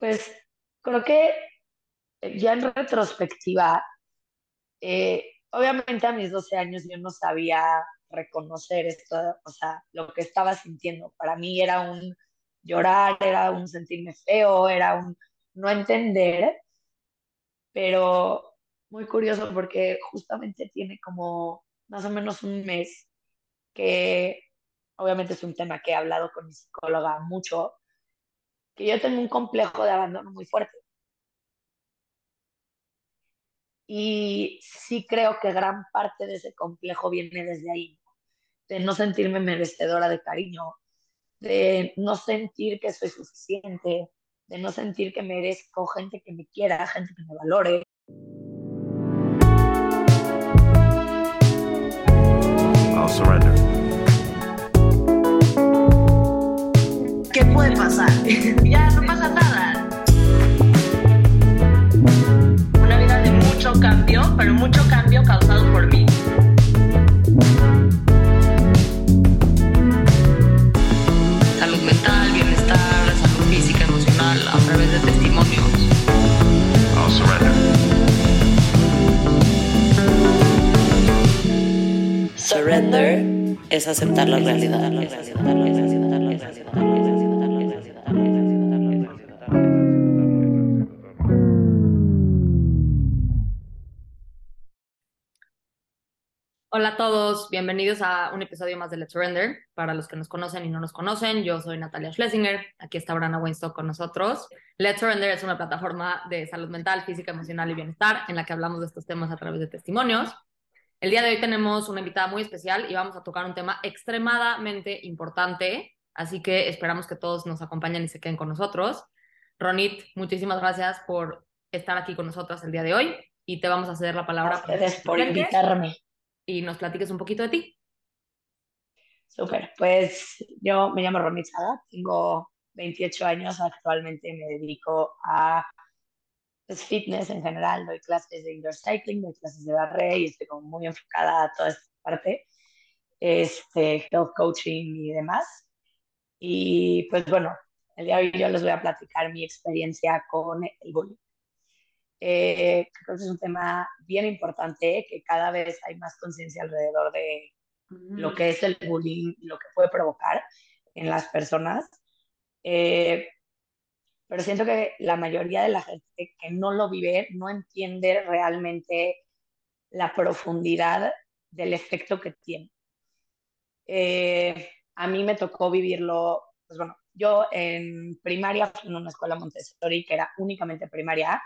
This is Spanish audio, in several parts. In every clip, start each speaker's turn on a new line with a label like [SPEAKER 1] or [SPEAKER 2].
[SPEAKER 1] Pues creo que ya en retrospectiva, eh, obviamente a mis 12 años yo no sabía reconocer esto, o sea, lo que estaba sintiendo. Para mí era un llorar, era un sentirme feo, era un no entender, pero muy curioso porque justamente tiene como más o menos un mes que obviamente es un tema que he hablado con mi psicóloga mucho, que yo tengo un complejo de abandono muy fuerte. Y sí creo que gran parte de ese complejo viene desde ahí, de no sentirme merecedora de cariño, de no sentir que soy suficiente, de no sentir que merezco gente que me quiera, gente que me valore.
[SPEAKER 2] Puede pasar? ya no pasa nada. Una vida de mucho cambio, pero mucho cambio causado por mí. Salud mental, bienestar, salud física, emocional, a través de testimonios.
[SPEAKER 3] I'll surrender.
[SPEAKER 2] Surrender es aceptar la realidad.
[SPEAKER 4] Hola a todos, bienvenidos a un episodio más de Let's Surrender. Para los que nos conocen y no nos conocen, yo soy Natalia Schlesinger, aquí está Brana Weinstock con nosotros. Let's Surrender es una plataforma de salud mental, física, emocional y bienestar en la que hablamos de estos temas a través de testimonios. El día de hoy tenemos una invitada muy especial y vamos a tocar un tema extremadamente importante, así que esperamos que todos nos acompañen y se queden con nosotros. Ronit, muchísimas gracias por estar aquí con nosotros el día de hoy y te vamos a ceder la palabra
[SPEAKER 1] Gracias por invitarme.
[SPEAKER 4] Y nos platiques un poquito de ti.
[SPEAKER 1] Súper, pues yo me llamo Romy Sada, tengo 28 años, actualmente me dedico a pues, fitness en general, doy clases de indoor cycling, doy clases de barre y estoy como muy enfocada a toda esta parte, este, health coaching y demás. Y pues bueno, el día de hoy yo les voy a platicar mi experiencia con el bullying. Eh, creo que es un tema bien importante, que cada vez hay más conciencia alrededor de lo que es el bullying, lo que puede provocar en las personas. Eh, pero siento que la mayoría de la gente que no lo vive no entiende realmente la profundidad del efecto que tiene. Eh, a mí me tocó vivirlo, pues bueno, yo en primaria en una escuela Montessori que era únicamente primaria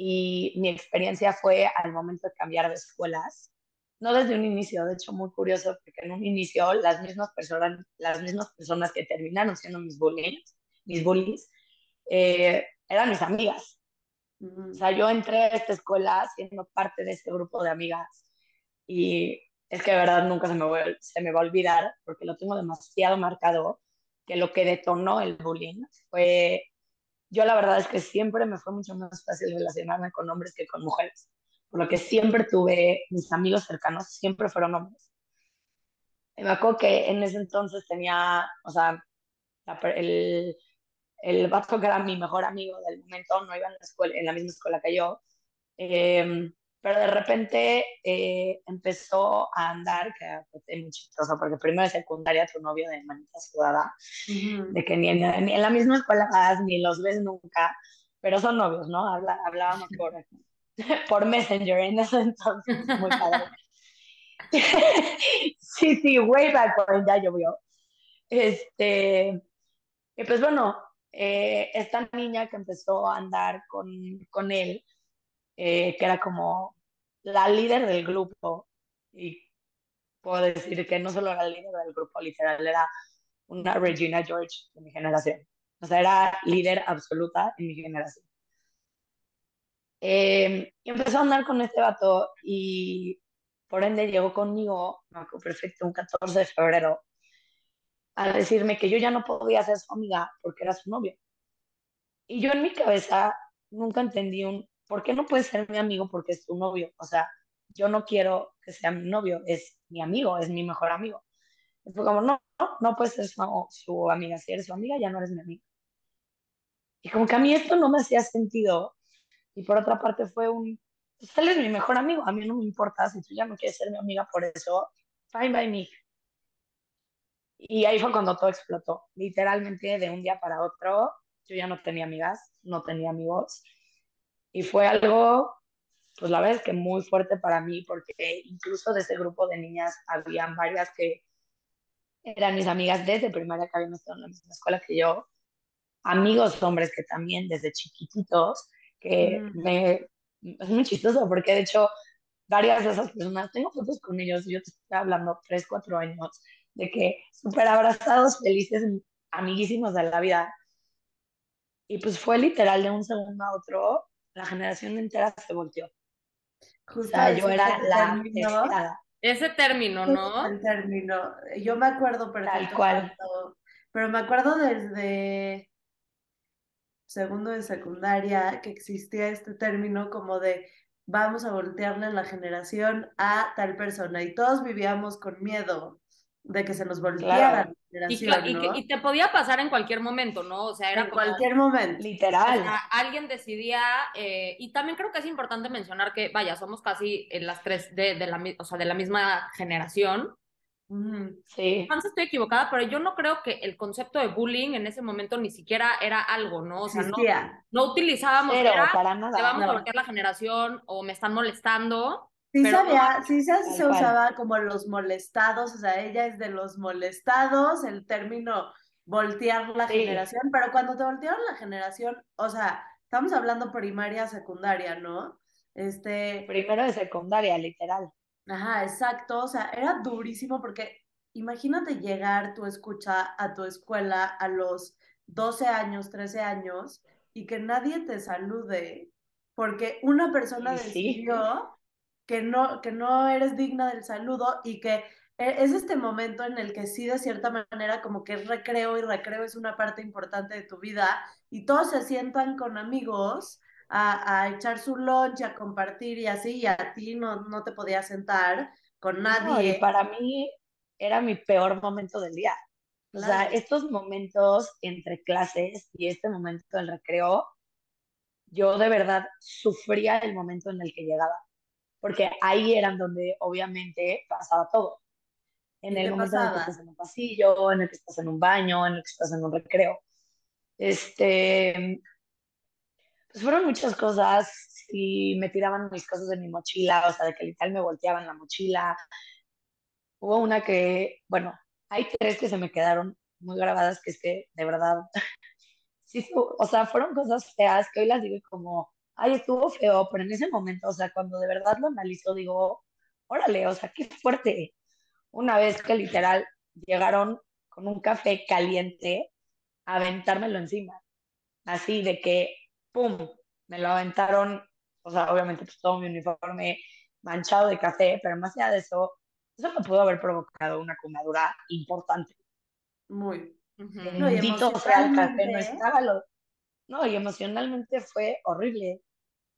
[SPEAKER 1] y mi experiencia fue al momento de cambiar de escuelas, no desde un inicio, de hecho muy curioso, porque en un inicio las mismas personas, las mismas personas que terminaron siendo mis bullies, mis bullies, eh, eran mis amigas. O sea, yo entré a esta escuela siendo parte de este grupo de amigas y es que de verdad nunca se me, va, se me va a olvidar porque lo tengo demasiado marcado que lo que detonó el bullying fue, yo la verdad es que siempre me fue mucho más fácil relacionarme con hombres que con mujeres, por lo que siempre tuve, mis amigos cercanos siempre fueron hombres. Y me acuerdo que en ese entonces tenía, o sea, el, el vato que era mi mejor amigo del momento no iba en la, escuela, en la misma escuela que yo, eh, pero de repente eh, empezó a andar, que fue muy chistoso, porque primero de secundaria tu novio de manita sudada, uh -huh. de que ni, en la misma escuela vas, ni los ves nunca, pero son novios, ¿no? Habla, hablábamos por, por Messenger en ese entonces, muy padre. sí, sí, way back when ya llovió. Este, y pues bueno, eh, esta niña que empezó a andar con, con él, eh, que era como la líder del grupo, y puedo decir que no solo era la líder del grupo, literal, era una Regina George de mi generación. O sea, era líder absoluta en mi generación. Eh, y empezó a andar con este vato y por ende llegó conmigo, perfecto, un 14 de febrero, a decirme que yo ya no podía ser su amiga porque era su novio. Y yo en mi cabeza nunca entendí un, ¿por qué no puede ser mi amigo porque es tu novio? O sea, yo no quiero que sea mi novio, es mi amigo, es mi mejor amigo. Y fue como, no, no, no puedes ser su, su amiga, si eres su amiga ya no eres mi amiga. Y como que a mí esto no me hacía sentido. Y por otra parte fue un, pues él es mi mejor amigo, a mí no me importa si tú ya no quieres ser mi amiga por eso, fine by me. Y ahí fue cuando todo explotó. Literalmente de un día para otro, yo ya no tenía amigas, no tenía amigos. Y fue algo, pues la verdad es que muy fuerte para mí, porque incluso de ese grupo de niñas habían varias que eran mis amigas desde primaria que habían estado en la misma escuela que yo, amigos hombres que también desde chiquititos, que
[SPEAKER 5] Mm.
[SPEAKER 1] me, es muy chistoso porque de hecho varias de esas personas, tengo fotos con ellos, yo te estoy hablando tres, cuatro años, de que súper abrazados, felices, amiguísimos de la vida. Y pues fue literal de un segundo a otro, la generación entera se volteó. O
[SPEAKER 5] Justo
[SPEAKER 1] sea, yo era la
[SPEAKER 5] término,
[SPEAKER 1] deseada.
[SPEAKER 4] Ese término, ¿no?
[SPEAKER 5] el término. Yo me acuerdo perfecto
[SPEAKER 1] cual.
[SPEAKER 5] cuando- pero me acuerdo desde segundo de secundaria que existía este término como de vamos a voltearle la generación a tal persona y todos vivíamos con miedo de que se nos volteara
[SPEAKER 1] Claro.
[SPEAKER 5] la
[SPEAKER 4] Y,
[SPEAKER 5] generación,
[SPEAKER 4] cla- y que-
[SPEAKER 5] ¿no?
[SPEAKER 4] y te podía pasar en cualquier momento, ¿no? O sea, era
[SPEAKER 5] En
[SPEAKER 4] como...
[SPEAKER 5] cualquier momento.
[SPEAKER 4] O
[SPEAKER 1] Literal.
[SPEAKER 4] sea, alguien decidía, eh, y también creo que es importante mencionar que, vaya, somos casi en las tres de, de la, mi- o sea, de la misma generación.
[SPEAKER 1] Sí.
[SPEAKER 4] Chance estoy equivocada, pero yo no creo que el concepto de bullying en ese momento ni siquiera era algo, ¿no? O sea, no, no utilizábamos,
[SPEAKER 1] Pero
[SPEAKER 4] era,
[SPEAKER 1] para
[SPEAKER 4] te
[SPEAKER 1] nada.
[SPEAKER 4] vamos a
[SPEAKER 5] No.
[SPEAKER 4] bloquear la generación o me están molestando.
[SPEAKER 5] Sí
[SPEAKER 4] Pero-
[SPEAKER 5] sabía, sí se, se usaba como los molestados, o sea, ella es de los molestados, el término voltear la
[SPEAKER 1] Sí.
[SPEAKER 5] generación, pero cuando te voltearon la generación, o sea, estamos hablando primaria, secundaria, ¿no? Este,
[SPEAKER 1] Primero de secundaria, literal.
[SPEAKER 5] ajá, exacto, o sea, era durísimo porque imagínate llegar tu escucha a tu escuela a los 12 años, 13 años y que nadie te salude porque una persona
[SPEAKER 1] sí.
[SPEAKER 5] decidió que no, que no eres digna del saludo y que e- es este momento en el que sí, de cierta manera, como que es recreo y recreo es una parte importante de tu vida y todos se sientan con amigos a, a echar su lunch, a compartir y así, y a ti no, no te podías sentar con
[SPEAKER 1] No, y
[SPEAKER 5] nadie.
[SPEAKER 1] para mí era mi peor momento del día. O sea,
[SPEAKER 5] Claro.
[SPEAKER 1] estos momentos entre clases y este momento del recreo, yo de verdad sufría el momento en el que llegaba, porque ahí eran donde obviamente pasaba todo. En
[SPEAKER 5] ¿Y
[SPEAKER 1] el momento en el que
[SPEAKER 5] pasaba?
[SPEAKER 1] estás en un pasillo, en el que estás en un baño, en el que estás en un recreo. Este, pues fueron muchas cosas y me tiraban mis cosas de mi mochila, o sea, de que literal me volteaban la mochila. Hubo una que, bueno, hay tres que se me quedaron muy grabadas, que es que de verdad, sí, o sea, fueron cosas feas que hoy las digo como, ay, estuvo feo, pero en ese momento, o sea, cuando de verdad lo analizo, digo, órale, o sea, qué fuerte. Una vez que literal llegaron con un café caliente a aventármelo encima, así de que, ¡pum!, me lo aventaron, o sea, obviamente pues todo mi uniforme manchado de café, pero más allá de eso, eso me pudo haber provocado una quemadura importante.
[SPEAKER 5] Muy. No,
[SPEAKER 1] sea el café, no
[SPEAKER 5] emocionalmente-
[SPEAKER 1] estaba lo... No, y emocionalmente fue horrible.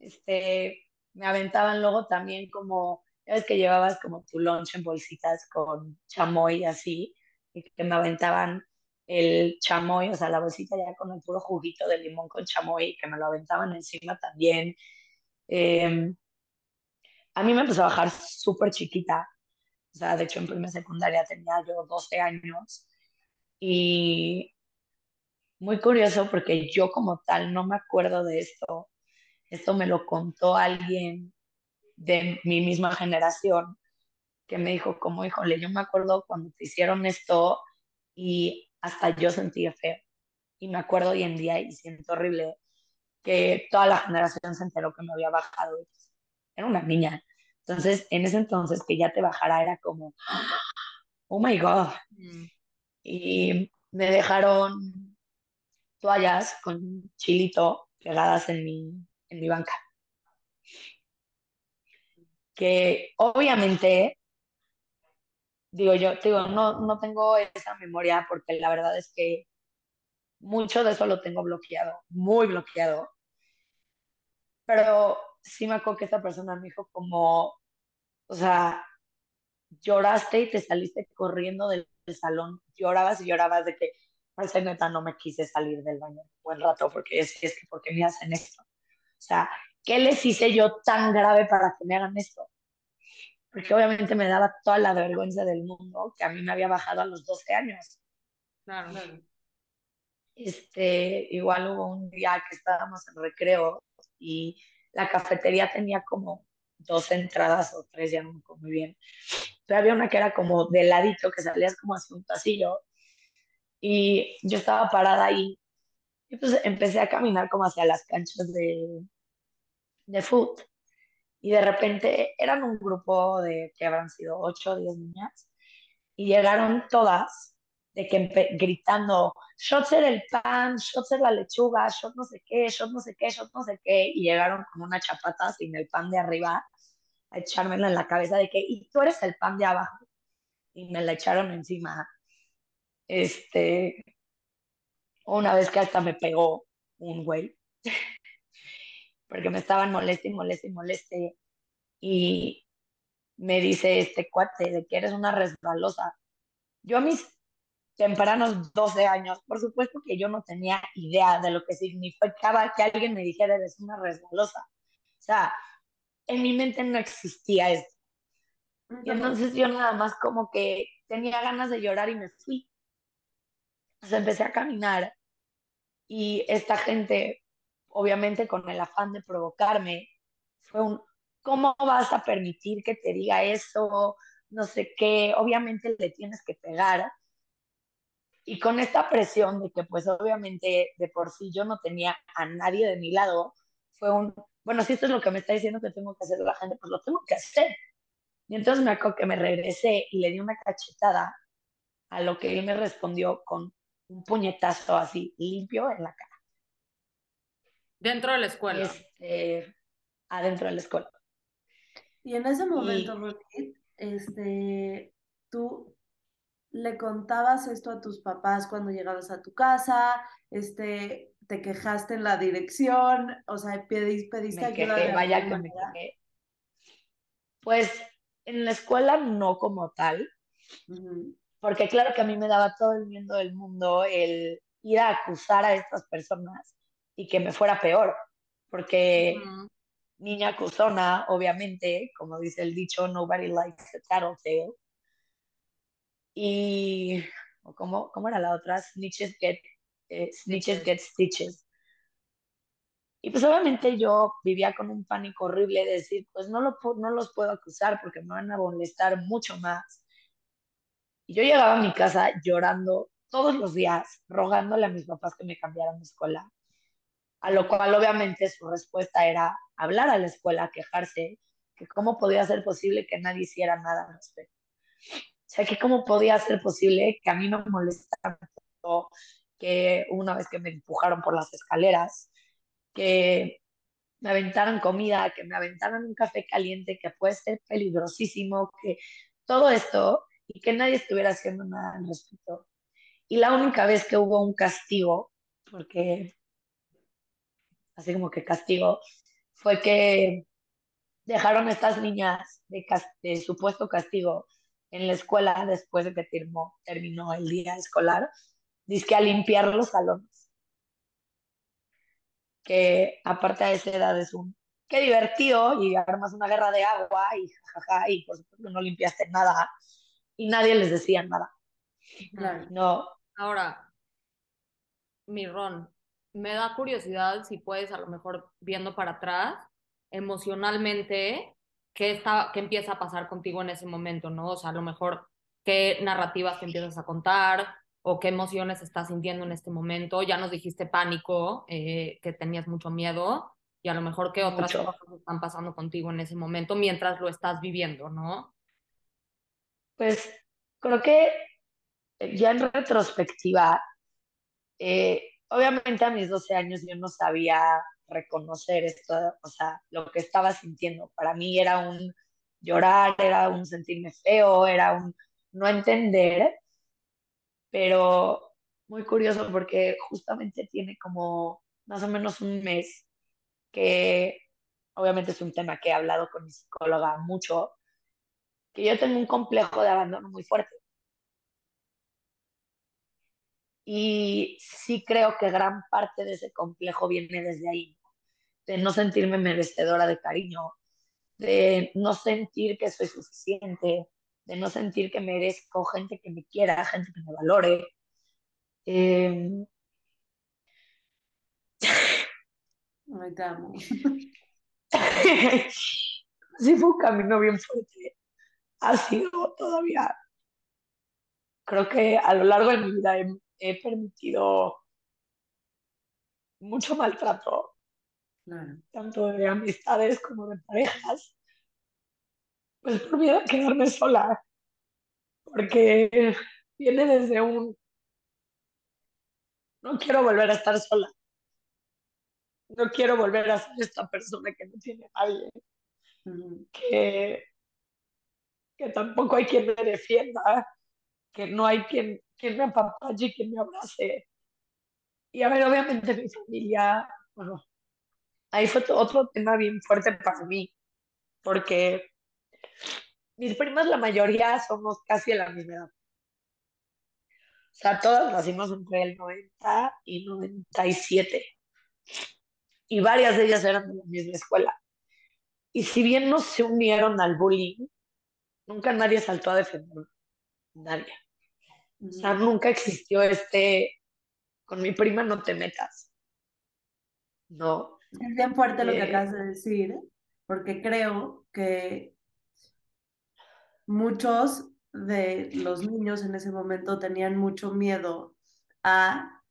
[SPEAKER 1] Este, me aventaban luego también como, ya ves que llevabas como tu lunch en bolsitas con chamoy así, y que me aventaban el chamoy, o sea, la bolsita ya con el puro juguito de limón con chamoy, que me lo aventaban encima también. Eh, a mí me empezó a bajar súper chiquita, o sea, de hecho en primera secundaria tenía yo 12 años, y muy curioso porque yo como tal no me acuerdo de esto. Esto me lo contó alguien de mi misma generación que me dijo como, híjole, yo me acuerdo cuando te hicieron esto y hasta yo sentí feo. Y me acuerdo hoy en día y siento horrible que toda la generación se enteró que me había bajado. Era una niña. Entonces, en ese entonces que ya te bajara era como, oh my God.
[SPEAKER 4] Mm.
[SPEAKER 1] Y me dejaron toallas con chilito pegadas en mi, en mi banca. Que obviamente, digo yo, digo, no, no tengo esa memoria porque la verdad es que mucho de eso lo tengo bloqueado, muy bloqueado. Pero sí me acuerdo que esta persona me dijo como, o sea, lloraste y te saliste corriendo del, salón, llorabas y llorabas de que ese neta no me quise salir del baño un buen rato porque es, es que, ¿por qué me hacen esto? O sea, ¿qué les hice yo tan grave para que me hagan esto? Porque obviamente me daba toda la vergüenza del mundo que a mí me había bajado a los 12 años.
[SPEAKER 4] Claro.
[SPEAKER 1] Este, igual hubo un día que estábamos en recreo y la cafetería tenía como dos entradas o tres, ya no me acuerdo muy bien. Pero había una que era como de ladito, que salías como hacia un pasillo. Y yo estaba parada ahí. Y pues empecé a caminar como hacia las canchas de, de foot. Y de repente eran un grupo de que habrán sido ocho o diez niñas. Y llegaron todas de que gritando, el pan, shots era la lechuga, shot no sé qué, shot no sé qué, shot no sé qué, y llegaron con una chapata sin el pan de arriba a echármela en la cabeza de que, y tú eres el pan de abajo, y me la echaron encima. Este, una vez que hasta me pegó un güey, porque me estaban moleste y moleste y moleste, y me dice este cuate de que eres una resbalosa. Yo a mis tempranos 12 años, por supuesto que yo no tenía idea de lo que significaba que alguien me dijera eres una resbalosa. O sea, en mi mente no existía esto. Y entonces yo nada más como que tenía ganas de llorar y me fui. Sea, empecé a caminar y esta gente, obviamente con el afán de provocarme, fue un, ¿cómo vas a permitir que te diga eso? No sé qué, obviamente le tienes que pegar. Y con esta presión de que pues obviamente de por sí yo no tenía a nadie de mi lado, fue un, bueno, si esto es lo que me está diciendo que tengo que hacer la gente, pues lo tengo que hacer. Y entonces me acuerdo que me regresé y le di una cachetada a lo que él me respondió con un puñetazo así limpio en la cara.
[SPEAKER 4] Dentro de la escuela.
[SPEAKER 1] Este, adentro de la escuela.
[SPEAKER 5] Y en ese momento,
[SPEAKER 1] Y-
[SPEAKER 5] Ruth, este, tú le contabas esto a tus papás cuando llegabas a tu casa, este, te quejaste en la dirección, o sea, pedis- pediste
[SPEAKER 1] Me
[SPEAKER 5] ayuda
[SPEAKER 1] quejé,
[SPEAKER 5] de
[SPEAKER 1] vaya que me quejé. Pues en la escuela no como tal,
[SPEAKER 5] Ujú.
[SPEAKER 1] Porque claro que a mí me daba todo el miedo del mundo el ir a acusar a estas personas y que me fuera peor, porque niña acusona, obviamente, como dice el dicho, nobody likes a tattletale. Y, ¿cómo, ¿cómo era la otra? Snitches get, eh, snitches get stitches. Y pues obviamente yo vivía con un pánico horrible de decir, pues no, lo, no los puedo acusar porque me van a molestar mucho más. Y yo llegaba a mi casa llorando todos los días, rogándole a mis papás que me cambiaran de escuela. A lo cual obviamente su respuesta era hablar a la escuela, quejarse, que cómo podía ser posible que nadie hiciera nada al respecto. O sea, que cómo podía ser posible que a mí me molestara tanto, que una vez que me empujaron por las escaleras, que me aventaran comida, que me aventaran un café caliente, que puede ser peligrosísimo, que todo esto y que nadie estuviera haciendo nada al respecto. Y la única vez que hubo un castigo, porque así como que castigo, fue que dejaron a estas niñas de, cas- de supuesto castigo en la escuela después de que terminó, terminó el día escolar, dice a limpiar los salones. Que aparte de esa edad es un, qué divertido, y armas una guerra de agua, y jajaja, y por supuesto no limpiaste nada, y nadie les decía nada.
[SPEAKER 5] Claro.
[SPEAKER 1] No,
[SPEAKER 4] Ahora, mi Ron, me da curiosidad si puedes, a lo mejor viendo para atrás, emocionalmente, qué, está, qué empieza a pasar contigo en ese momento, ¿no? O sea, a lo mejor qué narrativas te empiezas a contar o qué emociones estás sintiendo en este momento. Ya nos dijiste pánico, eh, que tenías mucho miedo y a lo mejor qué otras
[SPEAKER 1] Mucho.
[SPEAKER 4] cosas están pasando contigo en ese momento mientras lo estás viviendo, ¿no?
[SPEAKER 1] Pues creo que ya en retrospectiva, eh, obviamente a mis 12 años yo no sabía reconocer esto, o sea, lo que estaba sintiendo. Para mí era un llorar, era un sentirme feo, era un no entender, pero muy curioso porque justamente tiene como más o menos un mes que obviamente es un tema que he hablado con mi psicóloga mucho, que yo tengo un complejo de abandono muy fuerte. Y sí creo que gran parte de ese complejo viene desde ahí, de no sentirme merecedora de cariño, de no sentir que soy suficiente, de no sentir que merezco gente que me quiera, gente que me valore. Eh,
[SPEAKER 5] te amo.
[SPEAKER 1] sí fue un camino bien fuerte. Ha sido todavía. Creo que a lo largo de mi vida he, he permitido mucho maltrato,
[SPEAKER 5] Claro.
[SPEAKER 1] tanto de amistades como de parejas, pues por miedo a quedarme sola, porque viene desde un no quiero volver a estar sola, no quiero volver a ser esta persona que no tiene a nadie, que, que tampoco hay quien me defienda, que no hay quien, quien me apapache quien me abrace. Y a ver, obviamente mi familia, bueno, ahí fue otro tema bien fuerte para mí, porque mis primas, la mayoría, somos casi de la misma edad. O sea, todas nacimos entre el 90 y 97. Y varias de ellas eran de la misma escuela. Y si bien no se unieron al bullying, nunca nadie saltó a defender a nadie. O sea,
[SPEAKER 5] Ujú.
[SPEAKER 1] nunca existió este, con mi prima no te metas. No.
[SPEAKER 5] Es bien fuerte lo que
[SPEAKER 1] Eh,
[SPEAKER 5] acabas de decir, porque creo que muchos de los niños en ese momento tenían mucho miedo a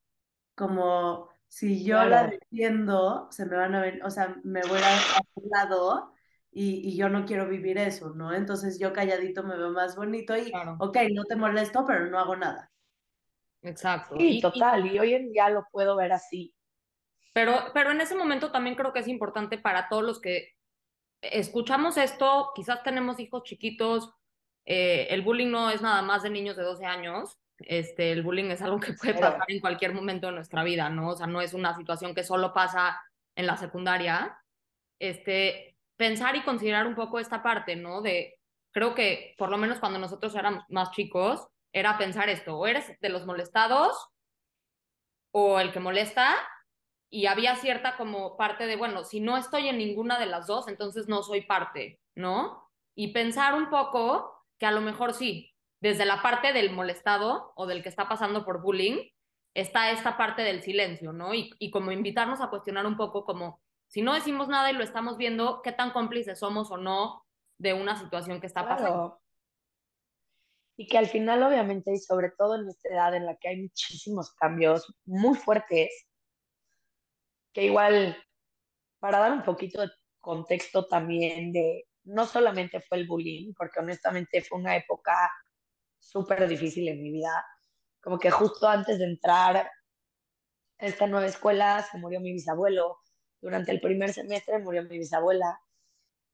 [SPEAKER 5] como si yo la defiendo, se me van a ver, o sea, me voy a, a un lado y, y yo no quiero vivir eso, ¿no? Entonces yo calladito me veo más bonito y,
[SPEAKER 4] Claro.
[SPEAKER 5] ok, no te molesto, pero no hago nada.
[SPEAKER 4] Exacto.
[SPEAKER 1] Sí,
[SPEAKER 4] Y- y-
[SPEAKER 1] total. Y hoy en día lo puedo ver así.
[SPEAKER 4] Pero, pero en ese momento también creo que es importante para todos los que escuchamos esto, quizás tenemos hijos chiquitos, eh, el bullying no es nada más de niños de 12 años, este, el bullying es algo que puede pasar en cualquier momento de nuestra vida, ¿no? O sea, no es una situación que solo pasa en la secundaria. Este, pensar y considerar un poco esta parte, ¿no? De, creo que por lo menos cuando nosotros éramos más chicos, era pensar esto, o eres de los molestados o el que molesta, y había cierta como parte de, bueno, si no estoy en ninguna de las dos, entonces no soy parte, ¿no? Y pensar un poco que a lo mejor sí, desde la parte del molestado o del que está pasando por bullying, está esta parte del silencio, ¿no? Y, y como invitarnos a cuestionar un poco como, si no decimos nada y lo estamos viendo, ¿qué tan cómplices somos o no de una situación que está pasando?
[SPEAKER 1] Claro. Y que al final, obviamente, y sobre todo en esta edad en la que hay muchísimos cambios muy fuertes, que igual, para dar un poquito de contexto también de, no solamente fue el bullying, porque honestamente fue una época súper difícil en mi vida, como que justo antes de entrar a esta nueva escuela se murió mi bisabuelo, durante el primer semestre murió mi bisabuela,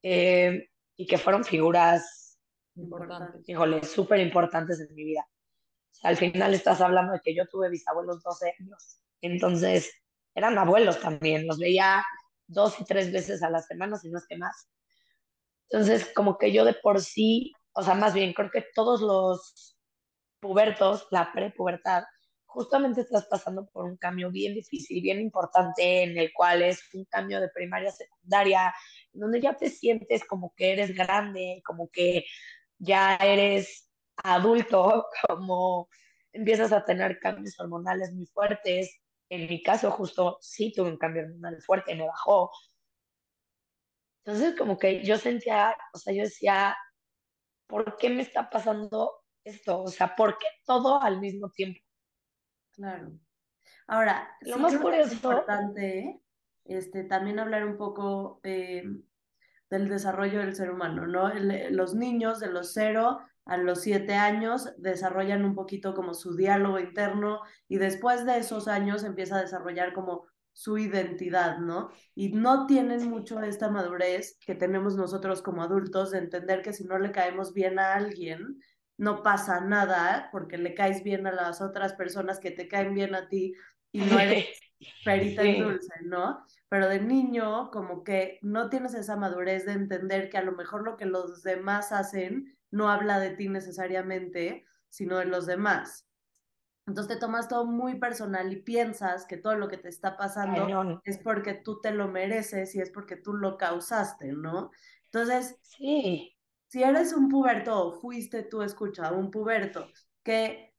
[SPEAKER 1] eh, y que fueron figuras
[SPEAKER 4] Importante.
[SPEAKER 1] híjole, súper importantes en mi vida. O sea, al final estás hablando de que yo tuve bisabuelos 12 años. Entonces, eran abuelos también. Los veía dos y tres veces a la semana, si no es que más. Entonces, como que yo de por sí, o sea, más bien, creo que todos los pubertos, la prepubertad, justamente estás pasando por un cambio bien difícil, bien importante, en el cual es un cambio de primaria a secundaria, donde ya te sientes como que eres grande, como que ya eres adulto, como empiezas a tener cambios hormonales muy fuertes. En mi caso, justo sí tuve un cambio hormonal fuerte, me bajó. Entonces, como que yo sentía, o sea, yo decía, ¿por qué me está pasando esto? O sea, ¿por qué todo al mismo tiempo?
[SPEAKER 5] Claro. Ahora,
[SPEAKER 1] Lo
[SPEAKER 5] sí
[SPEAKER 1] más
[SPEAKER 5] que es
[SPEAKER 1] curioso-
[SPEAKER 5] importante este, también hablar un poco eh, del desarrollo del ser humano, ¿no? El- los niños de los cero a los siete años desarrollan un poquito como su diálogo interno y después de esos años empieza a desarrollar como su identidad, ¿no? Y no tienen mucho esta madurez que tenemos nosotros como adultos de entender que si no le caemos bien a alguien, no pasa nada porque le caes bien a las otras personas que te caen bien a ti y no eres perita en
[SPEAKER 1] Sí.
[SPEAKER 5] dulce, ¿no? Pero de niño, como que no tienes esa madurez de entender que a lo mejor lo que los demás hacen no habla de ti necesariamente, sino de los demás. Entonces te tomas todo muy personal y piensas que todo lo que te está pasando es porque tú te lo mereces y es porque tú lo causaste, ¿no? Entonces,
[SPEAKER 1] Sí,
[SPEAKER 5] si eres un puberto fuiste tú, escucha, un puberto que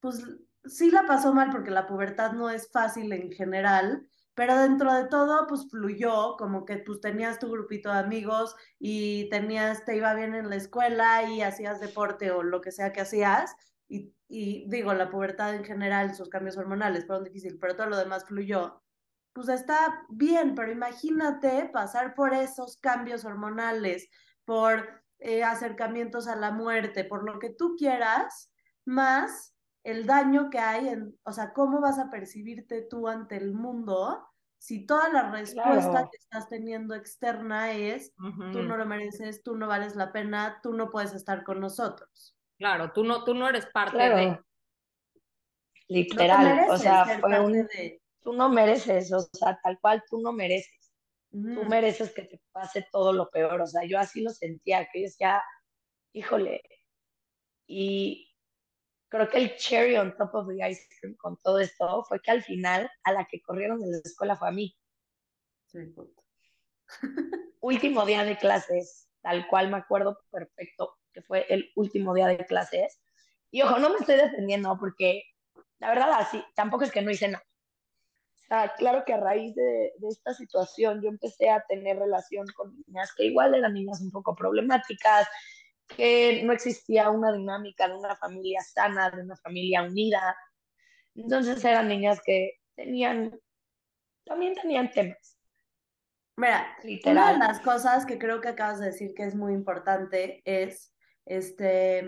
[SPEAKER 5] pues sí la pasó mal porque la pubertad no es fácil en general, pero dentro de todo pues fluyó, como que pues tenías tu grupito de amigos y tenías, te iba bien en la escuela y hacías deporte o lo que sea que hacías. Y, y digo, la pubertad en general, sus cambios hormonales fueron difíciles, pero todo lo demás fluyó pues está bien, pero imagínate pasar por esos cambios hormonales, por eh, acercamientos a la muerte, por lo que tú quieras, más el daño que hay en, o sea, cómo vas a percibirte tú ante el mundo si toda la respuesta
[SPEAKER 1] Claro.
[SPEAKER 5] que estás teniendo externa es, tú no lo mereces, tú no vales la pena, tú no puedes estar con nosotros.
[SPEAKER 4] Claro, tú no, tú no eres parte
[SPEAKER 1] claro.
[SPEAKER 4] de...
[SPEAKER 1] Literal, o sea, fue un,
[SPEAKER 5] de...
[SPEAKER 1] tú no mereces, o sea, tal cual tú no mereces. Tú
[SPEAKER 5] Ujú.
[SPEAKER 1] mereces que te pase todo lo peor, o sea, yo así lo sentía, que yo decía, híjole, y creo que el cherry on top of the ice cream con todo esto fue que al final a la que corrieron de la escuela fue a mí.
[SPEAKER 5] Sí.
[SPEAKER 1] Último día de clases, tal cual me acuerdo perfecto que fue el último día de clases. Y ojo, no me estoy defendiendo porque la verdad así, tampoco es que no hice nada. Sea, claro que a raíz de, de esta situación yo empecé a tener relación con niñas que igual eran niñas un poco problemáticas, que no existía una dinámica de una familia sana, de una familia unida. Entonces eran niñas que tenían, también tenían temas,
[SPEAKER 5] Mira, una de
[SPEAKER 1] literal.
[SPEAKER 5] las cosas que creo que acabas de decir que es muy importante es este,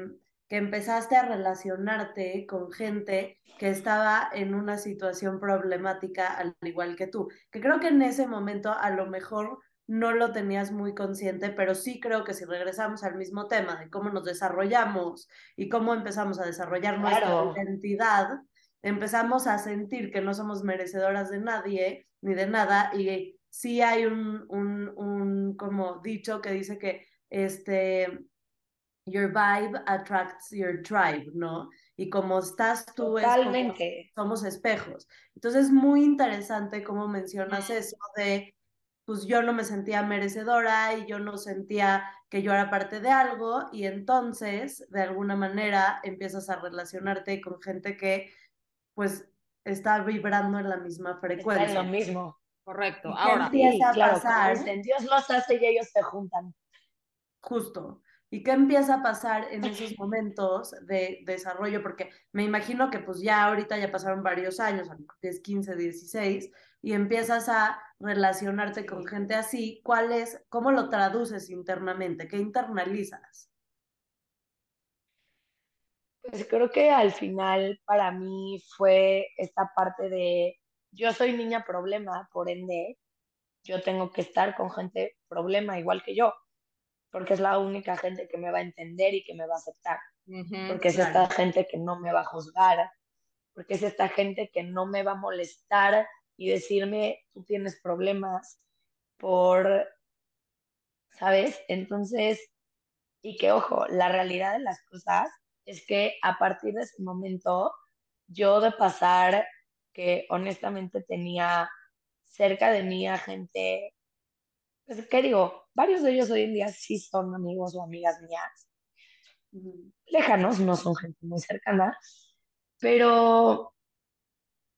[SPEAKER 5] que empezaste a relacionarte con gente que estaba en una situación problemática al igual que tú. Que creo que en ese momento a lo mejor no lo tenías muy consciente, pero sí creo que si regresamos al mismo tema de cómo nos desarrollamos y cómo empezamos a desarrollar nuestra
[SPEAKER 1] Claro,
[SPEAKER 5] identidad, empezamos a sentir que no somos merecedoras de nadie ni de nada y sí hay un, un, un como dicho que dice que este, your vibe attracts your tribe, ¿no? Y como estás tú es como
[SPEAKER 1] totalmente.
[SPEAKER 5] somos espejos. Entonces es muy interesante cómo mencionas eso de, pues yo no me sentía merecedora y yo no sentía que yo era parte de algo y entonces de alguna manera empiezas a relacionarte con gente que pues está vibrando en la misma
[SPEAKER 1] Está en lo
[SPEAKER 5] frecuencia.
[SPEAKER 1] mismo.
[SPEAKER 4] Correcto.
[SPEAKER 5] ¿Y qué
[SPEAKER 4] Ahora,
[SPEAKER 5] empieza
[SPEAKER 1] Sí,
[SPEAKER 5] a
[SPEAKER 1] claro,
[SPEAKER 5] pasar?
[SPEAKER 1] dicen, Dios los hace y ellos se juntan.
[SPEAKER 5] Justo. ¿Y qué empieza a pasar en esos momentos de desarrollo? Porque me imagino que pues ya ahorita ya pasaron varios años, a lo mejor tienes 15, 16, y empiezas a relacionarte con gente así. ¿Cuál es, cómo lo traduces internamente? ¿Qué internalizas?
[SPEAKER 1] Pues creo que al final para mí fue esta parte de yo soy niña problema, por ende yo tengo que estar con gente problema igual que yo, porque es la única gente que me va a entender y que me va a aceptar,
[SPEAKER 4] ujú,
[SPEAKER 1] porque es
[SPEAKER 5] Claro.
[SPEAKER 1] esta gente que no me va a juzgar, porque es esta gente que no me va a molestar y decirme tú tienes problemas por, ¿sabes? Entonces, y que ojo, la realidad de las cosas es que a partir de ese momento, yo de pasar que honestamente tenía cerca de mí a gente, ¿qué digo? Varios de ellos hoy en día sí son amigos o amigas mías,
[SPEAKER 5] Ujú.
[SPEAKER 1] lejanos, no son gente muy cercana, pero,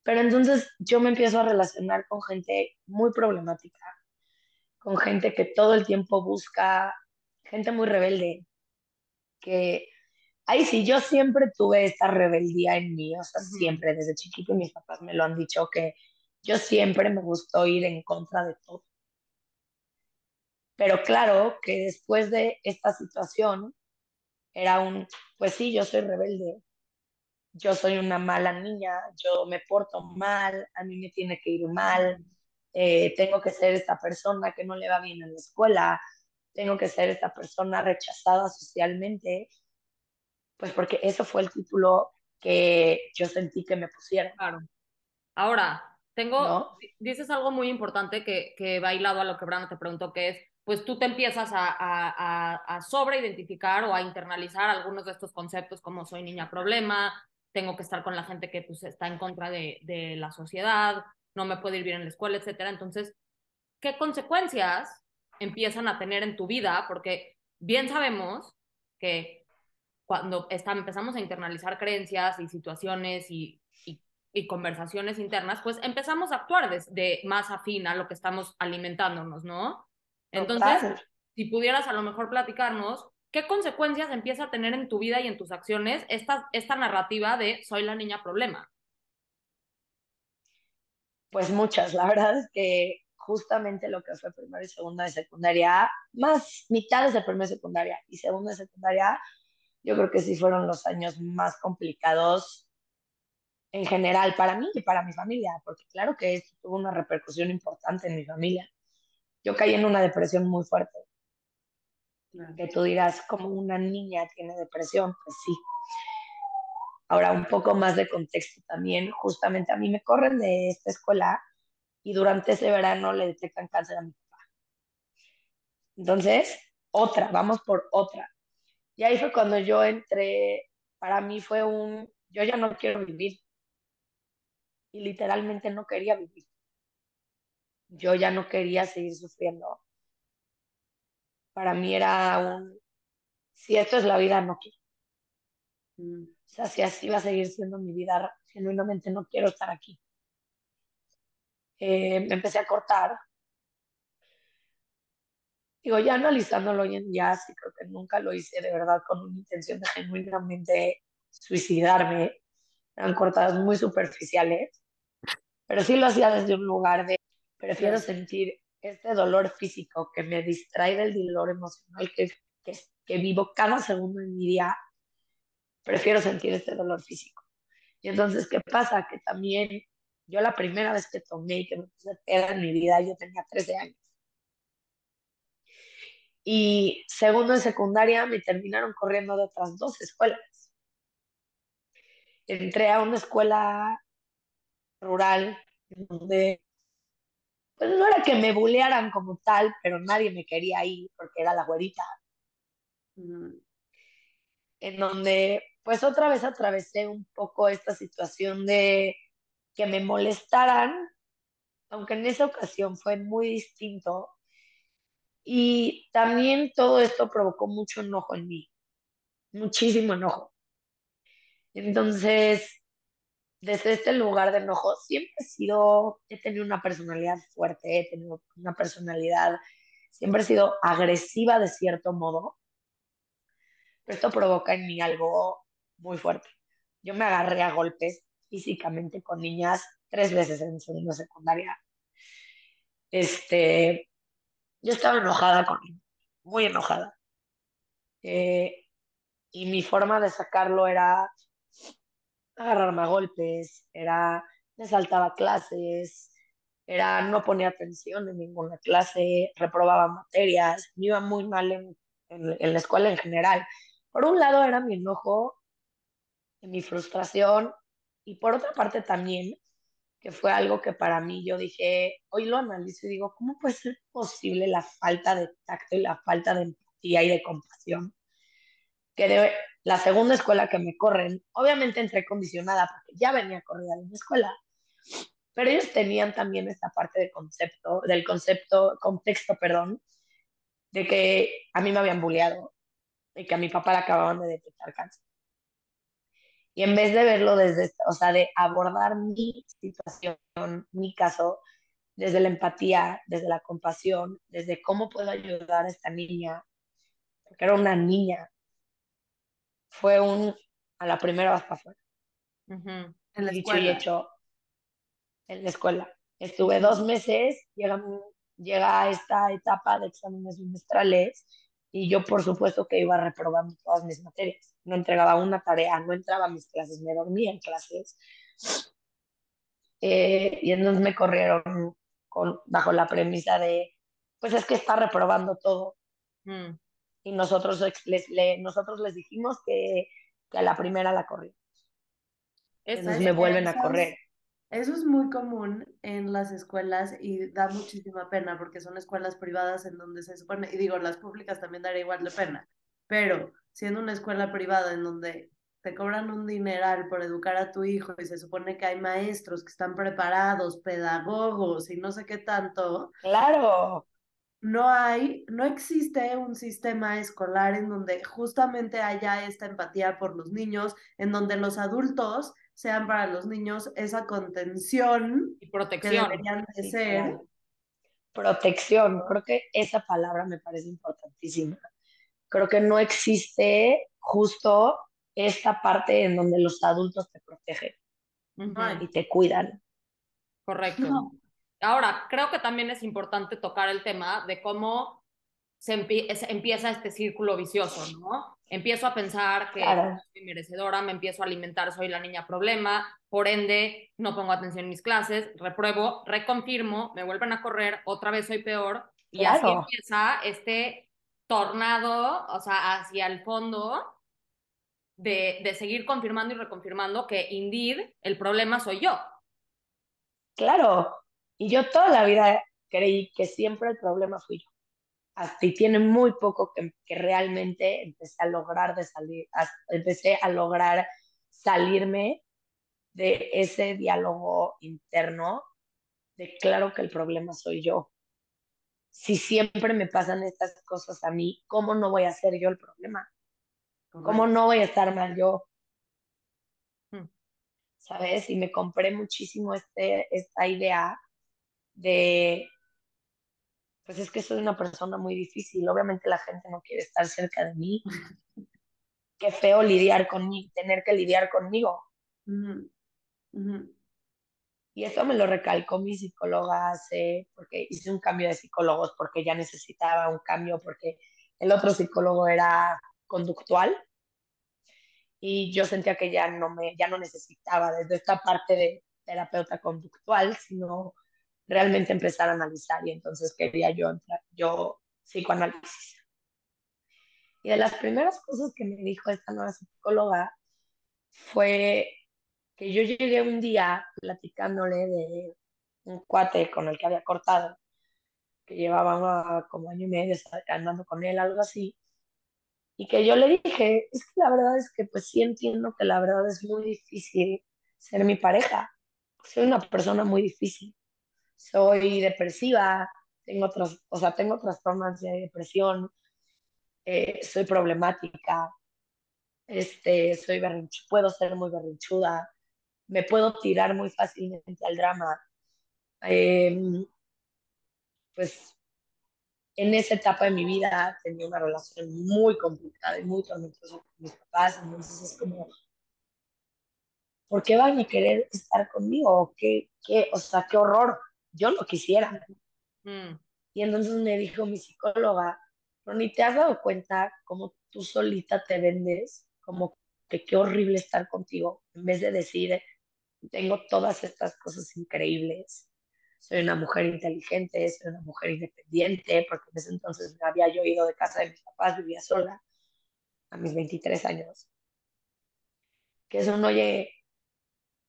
[SPEAKER 1] pero entonces yo me empiezo a relacionar con gente muy problemática, con gente que todo el tiempo busca, gente muy rebelde, que Ahí sí, yo siempre tuve esta rebeldía en mí, o sea, siempre, desde chiquito mis papás me lo han dicho que yo siempre me gustó ir en contra de todo. Pero claro que después de esta situación era un, pues sí, yo soy rebelde, yo soy una mala niña, yo me porto mal, a mí me tiene que ir mal, eh, tengo que ser esta persona que no le va bien en la escuela, tengo que ser esta persona rechazada socialmente, pues porque eso fue el título que yo sentí que me pusieron,
[SPEAKER 4] claro. Ahora, tengo,
[SPEAKER 1] ¿no?
[SPEAKER 4] dices algo muy importante que, que va hilado a lo que Brando te preguntó, que es, pues tú te empiezas a, sobreidentificar o a internalizar algunos de estos conceptos como soy niña problema, tengo que estar con la gente que pues está en contra de, la sociedad, no me puedo ir bien en la escuela, etcétera. Entonces, ¿qué consecuencias empiezan a tener en tu vida? Porque bien sabemos que cuando está, empezamos a internalizar creencias y situaciones y, conversaciones internas, pues empezamos a actuar de, más afín a lo que estamos alimentándonos, ¿no? Entonces,
[SPEAKER 1] Total.
[SPEAKER 4] si pudieras a lo mejor platicarnos, ¿qué consecuencias empieza a tener en tu vida y en tus acciones esta, esta narrativa de soy la niña problema?
[SPEAKER 1] Pues muchas, la verdad es que justamente lo que fue primero y segundo de secundaria, más mitades de primero de secundaria y segundo de secundaria, yo creo que sí fueron los años más complicados en general para mí y para mi familia, porque claro que esto tuvo una repercusión importante en mi familia. Yo caí en una depresión muy fuerte.
[SPEAKER 5] Claro.
[SPEAKER 1] Que tú dirás, como una niña tiene depresión, pues sí. Ahora, un poco más de contexto también, justamente a mí me corren de esta escuela y durante ese verano le detectan cáncer a mi papá. Entonces, otra, vamos por otra. Y ahí fue cuando yo entré, para mí fue un, yo ya no quiero vivir. Y literalmente no quería vivir. Yo ya no quería seguir sufriendo. Para mí era un, si esto es la vida, no quiero.
[SPEAKER 5] Mm.
[SPEAKER 1] O sea, si así va a seguir siendo mi vida, genuinamente no quiero estar aquí. Eh, me empecé a cortar. Digo, ya analizándolo hoy en día, sí creo que nunca lo hice de verdad con una intención de genuinamente suicidarme. Eran cortadas muy superficiales, pero sí lo hacía desde un lugar de prefiero
[SPEAKER 5] Claro.
[SPEAKER 1] sentir este dolor físico que me distrae del dolor emocional que, que, que vivo cada segundo de mi día. Prefiero sentir este dolor físico. Y entonces, ¿qué pasa? Que también yo la primera vez que tomé y que me puse peda en mi vida, yo tenía 13 años. Y segundo de secundaria me terminaron corriendo de otras dos escuelas. Entré a una escuela rural donde pues no era que me bulearan como tal, pero nadie me quería ir porque era la güerita. En donde pues otra vez atravesé un poco esta situación de que me molestaran, aunque en esa ocasión fue muy distinto. Y también todo esto provocó mucho enojo en mí, muchísimo enojo. Entonces, desde este lugar de enojo, siempre he sido, he tenido una personalidad fuerte, he tenido una personalidad, siempre he sido agresiva de cierto modo, pero esto provoca en mí algo muy fuerte. Yo me agarré a golpes físicamente con niñas tres veces en segundo secundaria. Este, yo estaba enojada con él, muy enojada. Eh, y mi forma de sacarlo era agarrarme a golpes, era me saltaba clases, era no ponía atención en ninguna clase, reprobaba materias, me iba muy mal en, en, en la escuela en general. Por un lado era mi enojo, mi frustración, y por otra parte también que fue algo que para mí yo dije, hoy lo analizo y digo, ¿cómo puede ser posible la falta de tacto y la falta de empatía y de compasión? Que de la segunda escuela que me corren, obviamente entré condicionada porque ya venía corrida de una escuela, pero ellos tenían también esta parte de concepto, del concepto, contexto, perdón, de que a mí me habían bulleado y que a mi papá le acababan de detectar cáncer. Y en vez de verlo desde, o sea, de abordar mi situación, mi caso, desde la empatía, desde la compasión, desde cómo puedo ayudar a esta niña, porque era una niña, fue un, a la primera vas para afuera.
[SPEAKER 4] Uh -huh.
[SPEAKER 5] En la
[SPEAKER 1] dicho
[SPEAKER 5] escuela.
[SPEAKER 1] y hecho, en la escuela. Estuve dos meses, llega, llega esta etapa de exámenes bimestrales y yo por supuesto que iba reprobando todas mis materias. No entregaba una tarea, no entraba a mis clases, me dormía en clases. Eh, y entonces me corrieron con, bajo la premisa de, pues es que está reprobando todo.
[SPEAKER 4] Mm.
[SPEAKER 1] Y nosotros les, le, nosotros les dijimos que, que a la primera la corrimos. Entonces me vuelven a correr.
[SPEAKER 5] Eso es muy común en las escuelas y da muchísima pena porque son escuelas privadas en donde se supone, y digo, las públicas también daría igual de pena, pero siendo una escuela privada en donde te cobran un dineral por educar a tu hijo y se supone que hay maestros que están preparados, pedagogos y no sé qué tanto,
[SPEAKER 1] Claro,
[SPEAKER 5] no hay, no existe un sistema escolar en donde justamente haya esta empatía por los niños, en donde los adultos sean para los niños esa contención
[SPEAKER 4] Y
[SPEAKER 5] que
[SPEAKER 4] protección.
[SPEAKER 5] deberían de
[SPEAKER 1] Sí,
[SPEAKER 5] ser.
[SPEAKER 1] claro. protección. Creo que esa palabra me parece importantísima. Creo que no existe justo esta parte en donde los adultos te protegen y te cuidan.
[SPEAKER 4] Correcto.
[SPEAKER 5] No.
[SPEAKER 4] Ahora, creo que también es importante tocar el tema de cómo se empie- empieza este círculo vicioso, ¿no? Empiezo a pensar que
[SPEAKER 1] Claro.
[SPEAKER 4] soy merecedora, me empiezo a alimentar, soy la niña problema, por ende no pongo atención en mis clases, repruebo, reconfirmo, me vuelven a correr, otra vez soy peor, y así empieza este tornado, o sea, hacia el fondo de, de seguir confirmando y reconfirmando que indeed el problema soy yo.
[SPEAKER 1] Claro. Y yo toda la vida creí que siempre el problema fui yo. Hasta y tiene muy poco que, que realmente empecé a lograr de salir, a- empecé a lograr salirme de ese diálogo interno de claro que el problema soy yo. Si siempre me pasan estas cosas a mí, ¿cómo no voy a ser yo el problema? ¿Cómo no voy a estar mal yo?
[SPEAKER 4] Mm.
[SPEAKER 1] ¿Sabes? Y me compré muchísimo este, esta idea de, pues es que soy una persona muy difícil. Obviamente la gente no quiere estar cerca de mí. Qué feo lidiar conmigo, tener que lidiar conmigo. Y eso me lo recalcó mi psicóloga hace, porque hice un cambio de psicólogos, porque ya necesitaba un cambio, porque el otro psicólogo era conductual y yo sentía que ya no me, ya no necesitaba desde esta parte de terapeuta conductual, sino realmente empezar a analizar y entonces quería yo entrar, yo psicoanálisis. Y de las primeras cosas que me dijo esta nueva psicóloga fue que yo llegué un día platicándole de un cuate con el que había cortado, que llevaba como año y medio andando con él, algo así, y que yo le dije, es que la verdad es que pues sí entiendo que la verdad es muy difícil ser mi pareja, soy una persona muy difícil, soy depresiva, tengo otros, o sea, tengo trastornos de depresión, eh, soy problemática, este, soy puedo ser muy berrinchuda, me puedo tirar muy fácilmente al drama. Eh, pues en esa etapa de mi vida tenía una relación muy complicada y muy tormentosa con mis papás, entonces es como, ¿por qué van a querer estar conmigo? ¿Qué, qué, o sea, qué horror, yo no quisiera.
[SPEAKER 4] Mm.
[SPEAKER 1] Y entonces me dijo mi psicóloga, Ronnie, ¿te has dado cuenta cómo tú solita te vendes? Como que qué horrible estar contigo, en vez de decir, tengo todas estas cosas increíbles. Soy una mujer inteligente, soy una mujer independiente, porque en ese entonces me había yo ido de casa de mis papás, vivía sola a mis 23 años. Que eso no, oye,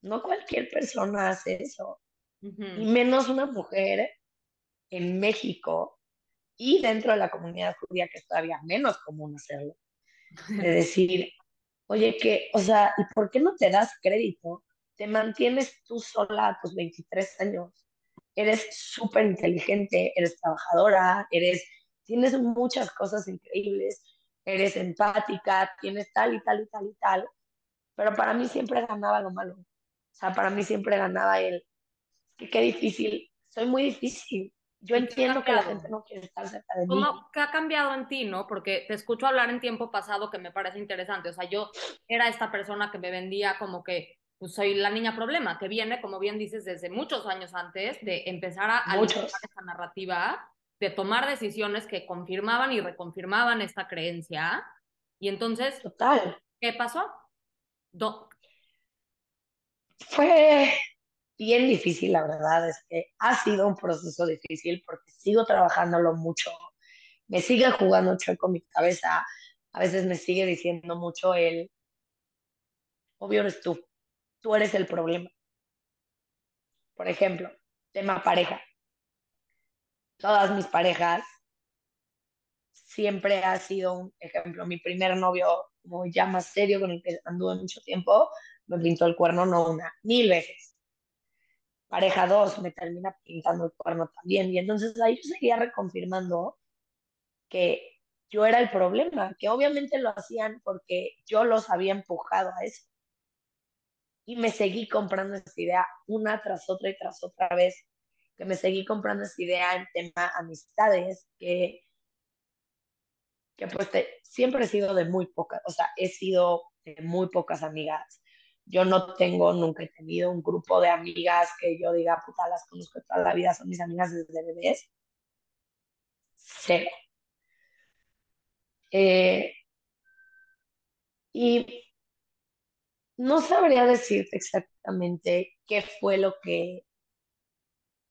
[SPEAKER 1] no cualquier persona hace eso, Y menos una mujer en México y dentro de la comunidad judía, que es todavía menos común hacerlo. De decir, oye, que, o sea, ¿y por qué no te das crédito? Te mantienes tú sola a tus 23 años. Eres súper inteligente, eres trabajadora, eres, tienes muchas cosas increíbles, eres empática, tienes tal y tal y tal y tal. Pero para mí siempre ganaba lo malo. O sea, para mí siempre ganaba el, que qué difícil, soy muy difícil. Yo
[SPEAKER 4] ¿Y
[SPEAKER 1] entiendo que la gente no quiere estar cerca de mí.
[SPEAKER 4] ¿Cómo, ¿Qué ha cambiado en ti, no? Porque te escucho hablar en tiempo pasado que me parece interesante. O sea, yo era esta persona que me vendía como que pues, soy la niña problema, que viene, como bien dices, desde muchos años antes de empezar a alimentar esta narrativa, de tomar decisiones que confirmaban y reconfirmaban esta creencia. Y entonces,
[SPEAKER 1] Total.
[SPEAKER 4] ¿qué pasó? Do-
[SPEAKER 1] Fue bien difícil, la verdad, es que ha sido un proceso difícil porque sigo trabajándolo mucho, me sigue jugando chueco mi cabeza, a veces me sigue diciendo mucho el, obvio eres tú, tú eres el problema. Por ejemplo, tema pareja. Todas mis parejas siempre ha sido un ejemplo. Mi primer novio como ya más serio, con el que anduve mucho tiempo, me pintó el cuerno no una, mil veces. Pareja dos, me termina pintando el cuerno también. Y entonces ahí yo seguía reconfirmando que yo era el problema, que obviamente lo hacían porque yo los había empujado a eso. Y me seguí comprando esa idea una tras otra y tras otra vez, que me seguí comprando esa idea en tema amistades, que, que pues siempre he sido de muy pocas, o sea, he sido de muy pocas amigas. Yo no tengo, nunca he tenido un grupo de amigas que yo diga, puta, las conozco toda la vida, son mis amigas desde bebés. Cero. Eh, y no sabría decirte exactamente qué fue lo que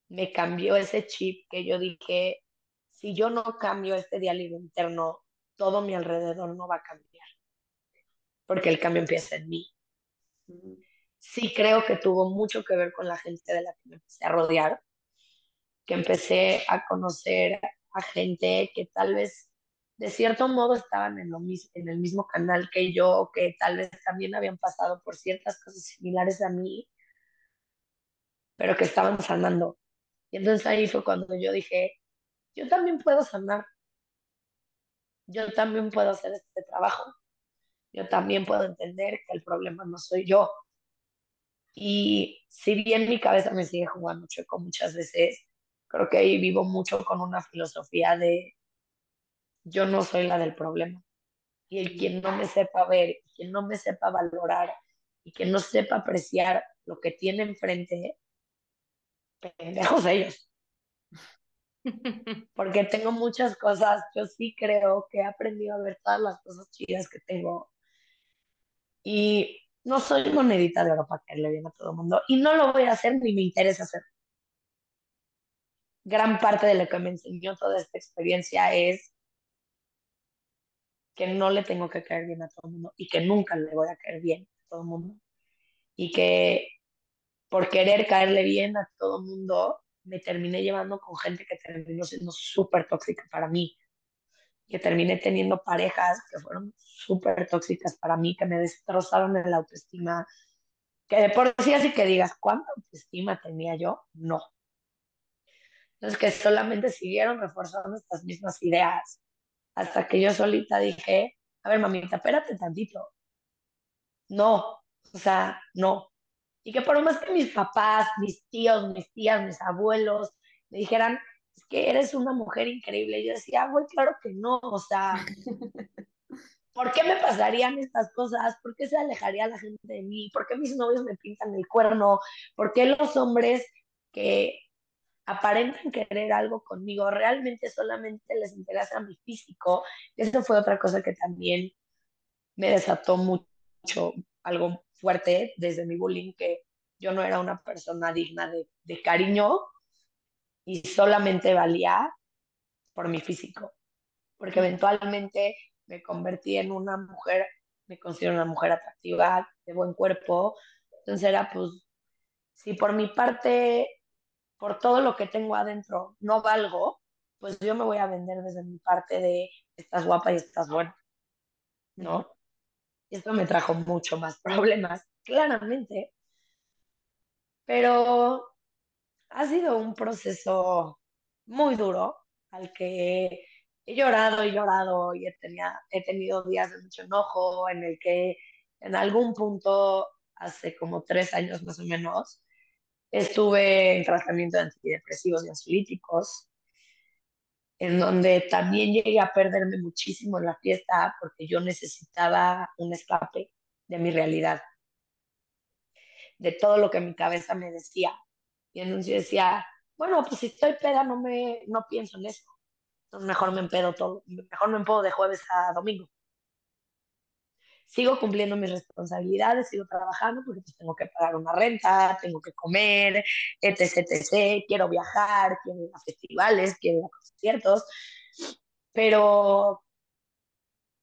[SPEAKER 1] me cambió ese chip que yo dije, si yo no cambio este diálogo interno, todo mi alrededor no va a cambiar, porque el cambio empieza en mí. Sí creo que tuvo mucho que ver con la gente de la que me empecé a rodear, que empecé a conocer a gente que tal vez de cierto modo estaban en, lo en el mismo canal que yo, que tal vez también habían pasado por ciertas cosas similares a mí, pero que estaban sanando. Y entonces ahí fue cuando yo dije, yo también puedo sanar, yo también puedo hacer este trabajo, yo también puedo entender que el problema no soy yo. Y si bien mi cabeza me sigue jugando chueco muchas veces, creo que ahí vivo mucho con una filosofía de yo no soy la del problema. Y el quien no me sepa ver, quien no me sepa valorar y quien no sepa apreciar lo que tiene enfrente, pendejos ellos. Porque tengo muchas cosas, yo sí creo que he aprendido a ver todas las cosas chidas que tengo. Y no soy monedita de oro para caerle bien a todo el mundo. Y no lo voy a hacer ni me interesa hacer. Gran parte de lo que me enseñó toda esta experiencia es que no le tengo que caer bien a todo el mundo y que nunca le voy a caer bien a todo el mundo. Y que por querer caerle bien a todo el mundo, me terminé llevando con gente que terminó siendo súper tóxica para mí. Que terminé teniendo parejas que fueron súper tóxicas para mí, que me destrozaron la autoestima. Que de por sí así que digas, ¿cuánta autoestima tenía yo? No. Entonces que solamente siguieron reforzando estas mismas ideas hasta que yo solita dije, a ver, mamita, espérate tantito. No, o sea, no. Y que por más que mis papás, mis tíos, mis tías, mis abuelos me dijeran, es que eres una mujer increíble, yo decía, güey, claro que no, o sea, ¿por qué me pasarían estas cosas? ¿Por qué se alejaría la gente de mí? ¿Por qué mis novios me pintan el cuerno? ¿Por qué los hombres que aparentan querer algo conmigo, realmente solamente les interesa mi físico. Eso fue otra cosa que también me desató mucho, algo fuerte desde mi bullying, que yo no era una persona digna de, de cariño y solamente valía por mi físico, porque eventualmente me convertí en una mujer, me considero una mujer atractiva, de buen cuerpo, entonces era pues, si por mi parte por todo lo que tengo adentro no valgo, pues yo me voy a vender desde mi parte de estás guapa y estás buena, ¿no? Y esto me trajo mucho más problemas, claramente, pero ha sido un proceso muy duro al que he llorado y llorado y he, tenido días de mucho enojo en el que en algún punto, hace como tres años más o menos, Estuve en tratamiento de antidepresivos y ansiolíticos, en donde también llegué a perderme muchísimo en la fiesta porque yo necesitaba un escape de mi realidad, de todo lo que mi cabeza me decía. Y entonces yo decía, bueno, pues si estoy peda no, me, no pienso en eso. Entonces mejor me empedo todo, mejor me empedo de jueves a domingo sigo cumpliendo mis responsabilidades, sigo trabajando porque pues, tengo que pagar una renta, tengo que comer, etc, etc, quiero viajar, quiero ir a festivales, quiero ir a conciertos, pero,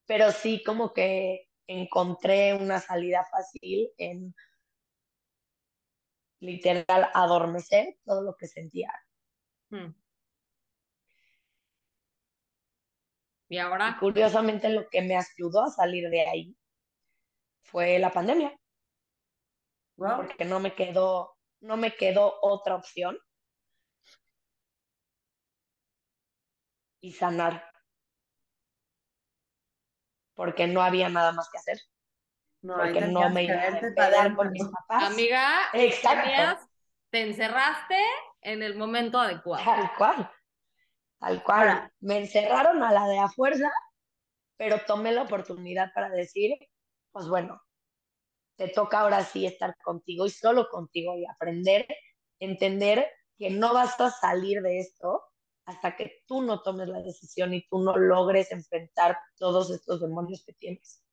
[SPEAKER 1] pero sí como que encontré una salida fácil en literal adormecer todo lo que sentía. Hmm.
[SPEAKER 4] Y
[SPEAKER 1] Y
[SPEAKER 4] ahora,
[SPEAKER 1] curiosamente lo que me ayudó a salir de ahí fue la pandemia,
[SPEAKER 5] Wow.
[SPEAKER 1] porque no me quedó, no me quedó otra opción y sanar, porque no había nada más que hacer,
[SPEAKER 5] No,
[SPEAKER 1] porque no me iba a con mis papás.
[SPEAKER 4] amiga,
[SPEAKER 1] Exacto.
[SPEAKER 4] tenías- te encerraste en el momento adecuado.
[SPEAKER 1] Tal cual, tal cual.
[SPEAKER 5] Ahora-
[SPEAKER 1] Me encerraron a la de a fuerza, pero tomé la oportunidad para decir, pues bueno, te toca ahora sí estar contigo y solo contigo y aprender, entender que no vas a salir de esto hasta que tú no tomes la decisión y tú no logres enfrentar todos estos demonios que tienes.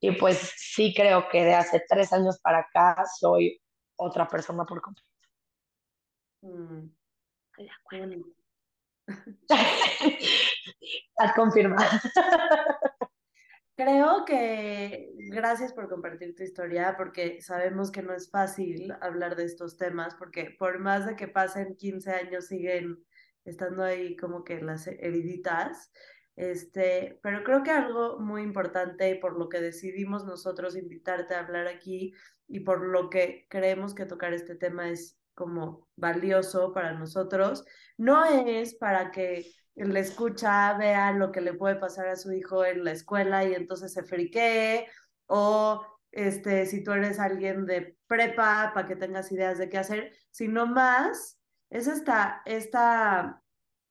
[SPEAKER 1] Y pues sí creo que de hace tres años para acá soy otra persona por completo.
[SPEAKER 5] Mm, qué bonito.
[SPEAKER 1] Estás confirmada.
[SPEAKER 5] Creo que gracias por compartir tu historia, porque sabemos que no es fácil hablar de estos temas, porque por más de que pasen 15 años siguen estando ahí como que las heriditas. Este, pero creo que algo muy importante y por lo que decidimos nosotros invitarte a hablar aquí y por lo que creemos que tocar este tema es como valioso para nosotros, no es para que le escucha, vea lo que le puede pasar a su hijo en la escuela y entonces se friquee, o este, si tú eres alguien de prepa, para que tengas ideas de qué hacer, sino más, es esta, esta,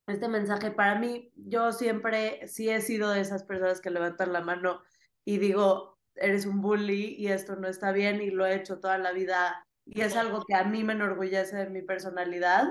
[SPEAKER 5] este mensaje para mí, yo siempre sí he sido de esas personas que levantan la mano y digo, eres un bully y esto no está bien y lo he hecho toda la vida y es algo que a mí me enorgullece de mi personalidad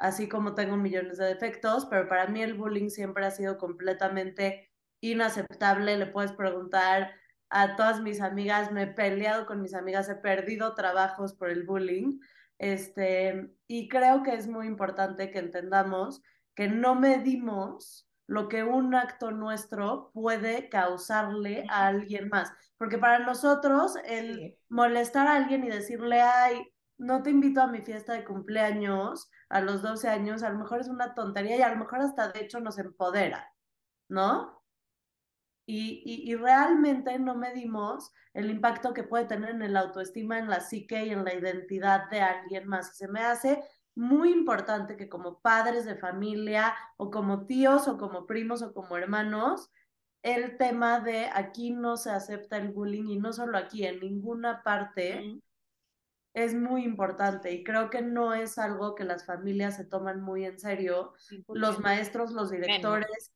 [SPEAKER 5] así como tengo millones de defectos, pero para mí el bullying siempre ha sido completamente inaceptable. Le puedes preguntar a todas mis amigas, me he peleado con mis amigas, he perdido trabajos por el bullying. Este, y creo que es muy importante que entendamos que no medimos lo que un acto nuestro puede causarle a alguien más. Porque para nosotros el molestar a alguien y decirle, ay, no te invito a mi fiesta de cumpleaños a los 12 años, a lo mejor es una tontería y a lo mejor hasta de hecho nos empodera, ¿no? Y, y, y realmente no medimos el impacto que puede tener en el autoestima, en la psique y en la identidad de alguien más. Y se me hace muy importante que como padres de familia o como tíos o como primos o como hermanos, el tema de aquí no se acepta el bullying y no solo aquí, en ninguna parte es muy importante y creo que no es algo que las familias se toman muy en serio, los maestros, los directores,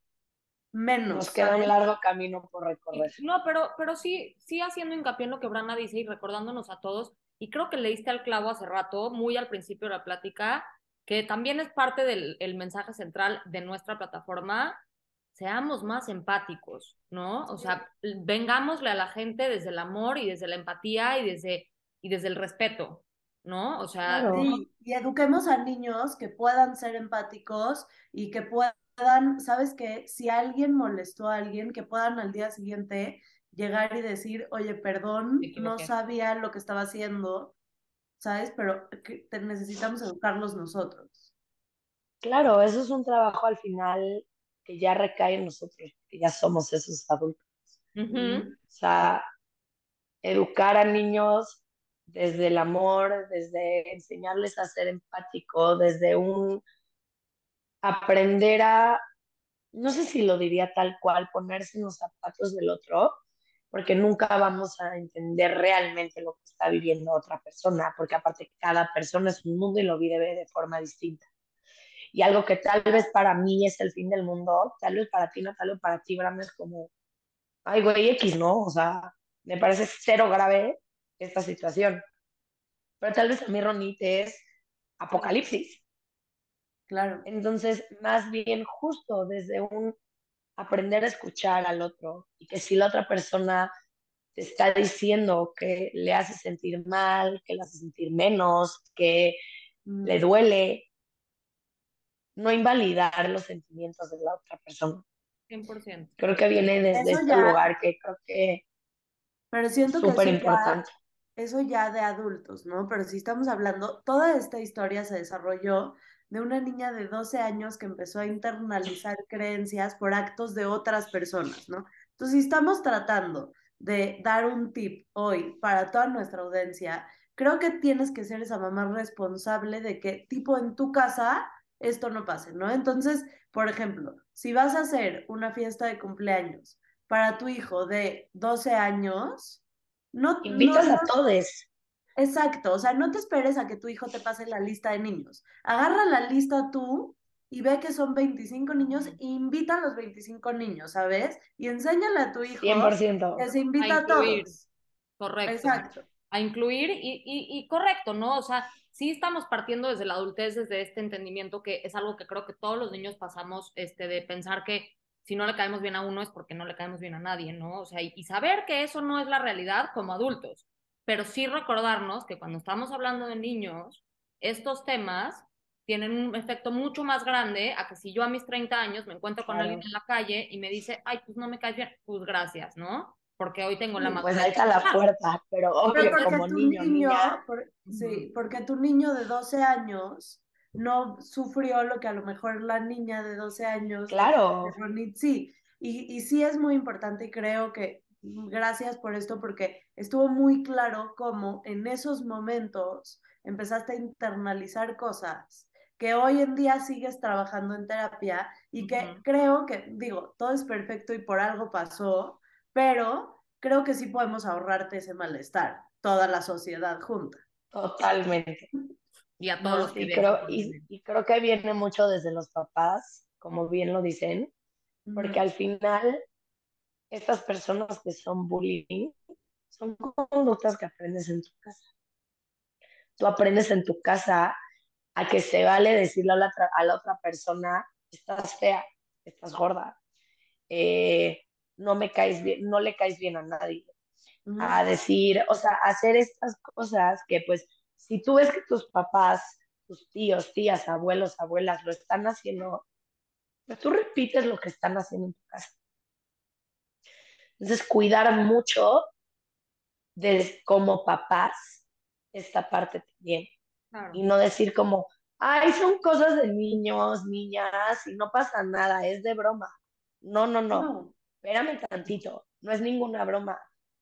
[SPEAKER 5] menos.
[SPEAKER 1] Nos queda un largo camino por recorrer.
[SPEAKER 4] No, pero, pero sí, sí haciendo hincapié en lo que Brana dice y recordándonos a todos, y creo que leíste al clavo hace rato, muy al principio de la plática, que también es parte del el mensaje central de nuestra plataforma, seamos más empáticos, ¿no? O sea, vengámosle a la gente desde el amor y desde la empatía y desde, y desde el respeto, ¿no? O sea,
[SPEAKER 1] Claro.
[SPEAKER 5] Sí, y eduquemos a niños que puedan ser empáticos y que puedan, ¿sabes qué? Si alguien molestó a alguien, que puedan al día siguiente llegar y decir, oye, perdón, no sabía lo que estaba haciendo, ¿sabes? Pero te- necesitamos educarlos nosotros.
[SPEAKER 1] Claro, eso es un trabajo al final que ya recae en nosotros, que ya somos esos adultos. O sea, educar a niños desde el amor, desde enseñarles a ser empático, desde un aprender a, no sé si lo diría tal cual, ponerse en los zapatos del otro, porque nunca vamos a entender realmente lo que está viviendo otra persona, porque aparte cada persona es un mundo y lo vive de forma distinta. Y algo que tal vez para mí es el fin del mundo, tal vez para ti no, tal vez para ti, Bram, es como, ay, güey, X, ¿no? O sea, me parece cero grave esta situación. Pero tal vez a mí, Ronit, es apocalipsis.
[SPEAKER 5] Claro.
[SPEAKER 1] Entonces, más bien justo desde un aprender a escuchar al otro y que si la otra persona te está diciendo que le hace sentir mal, que le hace sentir menos, que
[SPEAKER 5] Mm.
[SPEAKER 1] le duele, no invalidar los sentimientos de la otra persona.
[SPEAKER 4] 100%.
[SPEAKER 1] Creo que viene desde
[SPEAKER 5] Eso
[SPEAKER 1] este
[SPEAKER 5] ya-
[SPEAKER 1] lugar que creo que
[SPEAKER 5] Pero
[SPEAKER 1] es
[SPEAKER 5] siento que
[SPEAKER 1] súper importante.
[SPEAKER 5] eso ya de adultos, ¿no? Pero si estamos hablando, toda esta historia se desarrolló de una niña de 12 años que empezó a internalizar creencias por actos de otras personas, ¿no? Entonces, si estamos tratando de dar un tip hoy para toda nuestra audiencia, creo que tienes que ser esa mamá responsable de que, tipo, en tu casa esto no pase, ¿no? Entonces, por ejemplo, si vas a hacer una fiesta de cumpleaños para tu hijo de 12 años, no...
[SPEAKER 1] Invitas
[SPEAKER 5] no,
[SPEAKER 1] a todos.
[SPEAKER 5] Exacto, o sea, no te esperes a que tu hijo te pase la lista de niños. Agarra la lista tú y ve que son 25 niños e invita a los 25 niños, ¿sabes? Y enséñale a tu hijo
[SPEAKER 1] 100%.
[SPEAKER 5] que se invita a,
[SPEAKER 4] incluir.
[SPEAKER 5] todos.
[SPEAKER 4] Correcto.
[SPEAKER 5] Exacto.
[SPEAKER 4] A incluir y, y, y correcto, ¿no? O sea, sí estamos partiendo desde la adultez, desde este entendimiento que es algo que creo que todos los niños pasamos, este, de pensar que si no le caemos bien a uno es porque no le caemos bien a nadie, ¿no? O sea, y, y saber que eso no es la realidad como adultos, pero sí recordarnos que cuando estamos hablando de niños, estos temas tienen un efecto mucho más grande a que si yo a mis 30 años me encuentro con
[SPEAKER 1] Claro.
[SPEAKER 4] alguien en la calle y me dice, ay, pues no me caes bien, pues gracias, ¿no? Porque hoy tengo la
[SPEAKER 1] Pues
[SPEAKER 4] madurez
[SPEAKER 1] ahí está la puerta, pero
[SPEAKER 5] Pero
[SPEAKER 1] obvio,
[SPEAKER 5] porque
[SPEAKER 1] como
[SPEAKER 5] tu
[SPEAKER 1] niño,
[SPEAKER 5] niño, por- sí, porque tu niño de 12 años no sufrió lo que a lo mejor la niña de 12 años
[SPEAKER 1] claro,
[SPEAKER 5] de Ronit sí. Y, y sí es muy importante y creo que mm, gracias por esto porque estuvo muy claro cómo en esos momentos empezaste a internalizar cosas que hoy en día sigues trabajando en terapia y que creo que, digo, todo es perfecto y por algo pasó, pero creo que sí podemos ahorrarte ese malestar, toda la sociedad junta.
[SPEAKER 1] totalmente.
[SPEAKER 4] y a todos
[SPEAKER 1] Y creo, y, creo que viene mucho desde los papás, como bien lo dicen, porque al final estas personas que son bullying son conductas que aprendes en tu casa. Tú aprendes en tu casa a que se vale decirle a la, otra- a la otra persona, estás fea, estás gorda, eh, no me caes bien, no le caes bien a nadie. A decir, o sea, hacer estas cosas que pues si tú ves que tus papás, tus tíos, tías, abuelos, abuelas lo están haciendo, pues tú repites lo que están haciendo en tu casa. Entonces, cuidar mucho de como papás esta parte también.
[SPEAKER 4] Claro.
[SPEAKER 1] Y no decir como, ay, son cosas de niños, niñas, y no pasa nada, es de broma. No, no, no,
[SPEAKER 5] No.
[SPEAKER 1] espérame tantito, no es ninguna broma.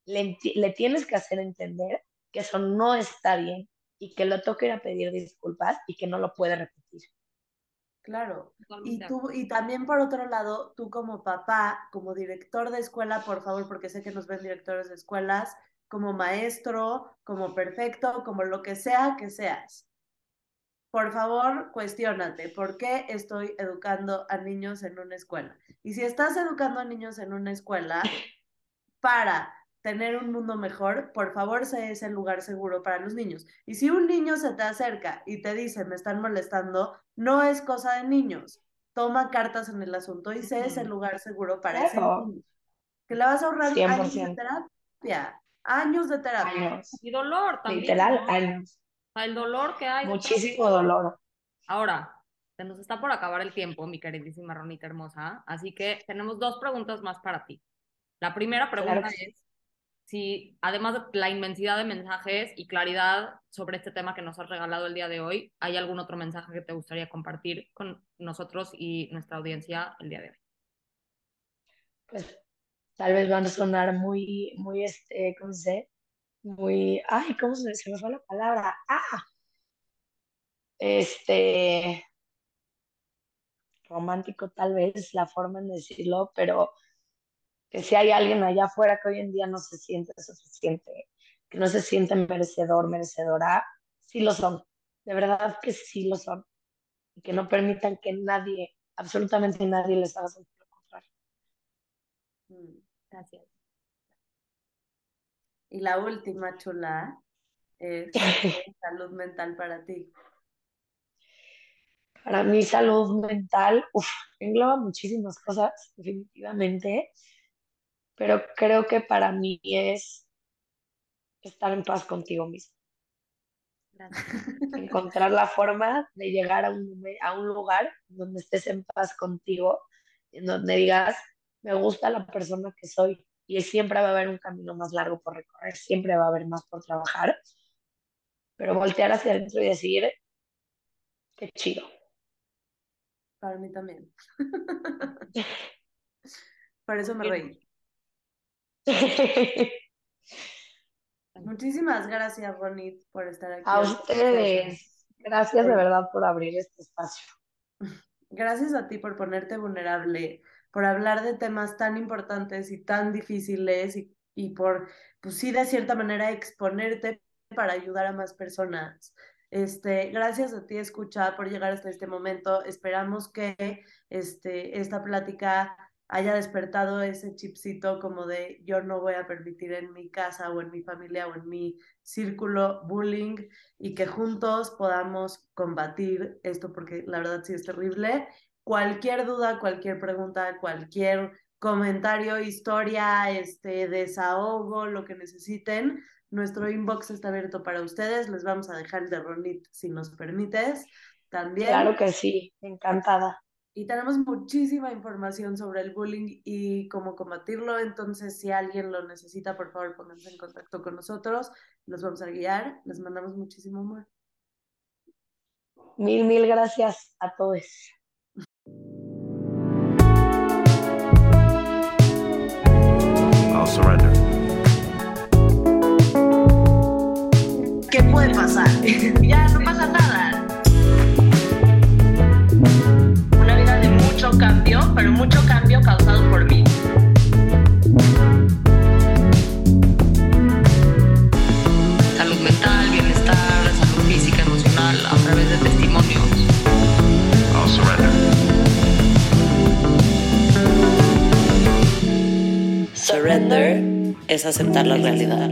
[SPEAKER 1] Le, le tienes que hacer entender que eso no está bien y que lo toca ir a pedir disculpas y que no lo puede repetir.
[SPEAKER 5] Claro. Y tú, y también por otro lado, tú como papá, como director de escuela, por favor, porque sé que nos ven directores de escuelas, como maestro, como perfecto, como lo que sea que seas. Por favor, cuestiónate, ¿por qué estoy educando a niños en una escuela? Y si estás educando a niños en una escuela para tener un mundo mejor, por favor, sé ese lugar seguro para los niños. Y si un niño se te acerca y te dice, me están molestando, no es cosa de niños. Toma cartas en el asunto y sé ese lugar seguro para ese
[SPEAKER 1] Claro.
[SPEAKER 5] niño. Que le vas a ahorrar años de
[SPEAKER 1] 100%.
[SPEAKER 5] terapia. Años de terapia.
[SPEAKER 1] Años,
[SPEAKER 4] Y dolor también.
[SPEAKER 1] literal,
[SPEAKER 4] ¿no? O
[SPEAKER 1] años.
[SPEAKER 4] sea, el dolor que hay.
[SPEAKER 1] Muchísimo dolor.
[SPEAKER 4] Ahora, se nos está por acabar el tiempo, mi queridísima Ronita hermosa. Así que tenemos dos preguntas más para ti. La primera pregunta
[SPEAKER 1] Claro
[SPEAKER 4] es si, además de la inmensidad de mensajes y claridad sobre este tema que nos has regalado el día de hoy, ¿hay algún otro mensaje que te gustaría compartir con nosotros y nuestra audiencia el día de hoy?
[SPEAKER 1] Pues tal vez van a sonar muy, muy, este, ¿cómo se? Muy, ay, ¿cómo se, se me fue la palabra? Ah, este, romántico tal vez la forma en decirlo, pero que si hay alguien allá afuera que hoy en día no se siente suficiente, que no se siente merecedor, merecedora, sí lo son, de verdad que sí lo son, y que no permitan que nadie, absolutamente nadie les haga sentir lo contrario.
[SPEAKER 5] Mm.
[SPEAKER 4] Gracias.
[SPEAKER 5] Y la última, chula, es ¿qué es salud mental para ti.
[SPEAKER 1] Para mí salud mental, uf, engloba muchísimas cosas, definitivamente, pero creo que para mí es estar en paz contigo mismo, encontrar la forma de llegar a un, lume- a un lugar donde estés en paz contigo, en donde digas, me gusta la persona que soy y siempre va a haber un camino más largo por recorrer, siempre va a haber más por trabajar, pero voltear hacia adentro y decir, qué chido,
[SPEAKER 5] Para mí también. Por eso me reí. Muchísimas gracias, Ronit, por estar aquí.
[SPEAKER 1] A ustedes, gracias de verdad por abrir este espacio.
[SPEAKER 5] Gracias a ti por ponerte vulnerable, por hablar de temas tan importantes y tan difíciles y, y por, pues sí, de cierta manera exponerte para ayudar a más personas. Este, gracias a ti, escucha, por llegar hasta este momento. Esperamos que este, esta plática haya despertado ese chipcito como de yo no voy a permitir en mi casa o en mi familia o en mi círculo bullying y que juntos podamos combatir esto porque la verdad sí es terrible. Cualquier duda, cualquier pregunta, cualquier comentario, historia, este desahogo, lo que necesiten, nuestro inbox está abierto para ustedes. Les vamos a dejar el de Ronit si nos permites. También.
[SPEAKER 1] Claro que sí, encantada
[SPEAKER 5] y tenemos muchísima información sobre el bullying y cómo combatirlo. Entonces, si alguien lo necesita, por favor, pónganse en contacto con nosotros. Los vamos a guiar. Les mandamos muchísimo amor.
[SPEAKER 1] Mil, mil gracias a todos.
[SPEAKER 3] I'll surrender.
[SPEAKER 5] ¿Qué puede pasar? ya no pasa nada.
[SPEAKER 2] Mucho cambio, pero mucho cambio causado por mí. Salud mental, bienestar, salud física, emocional, a través de testimonios.
[SPEAKER 3] I'll surrender.
[SPEAKER 2] Surrender es aceptar la realidad.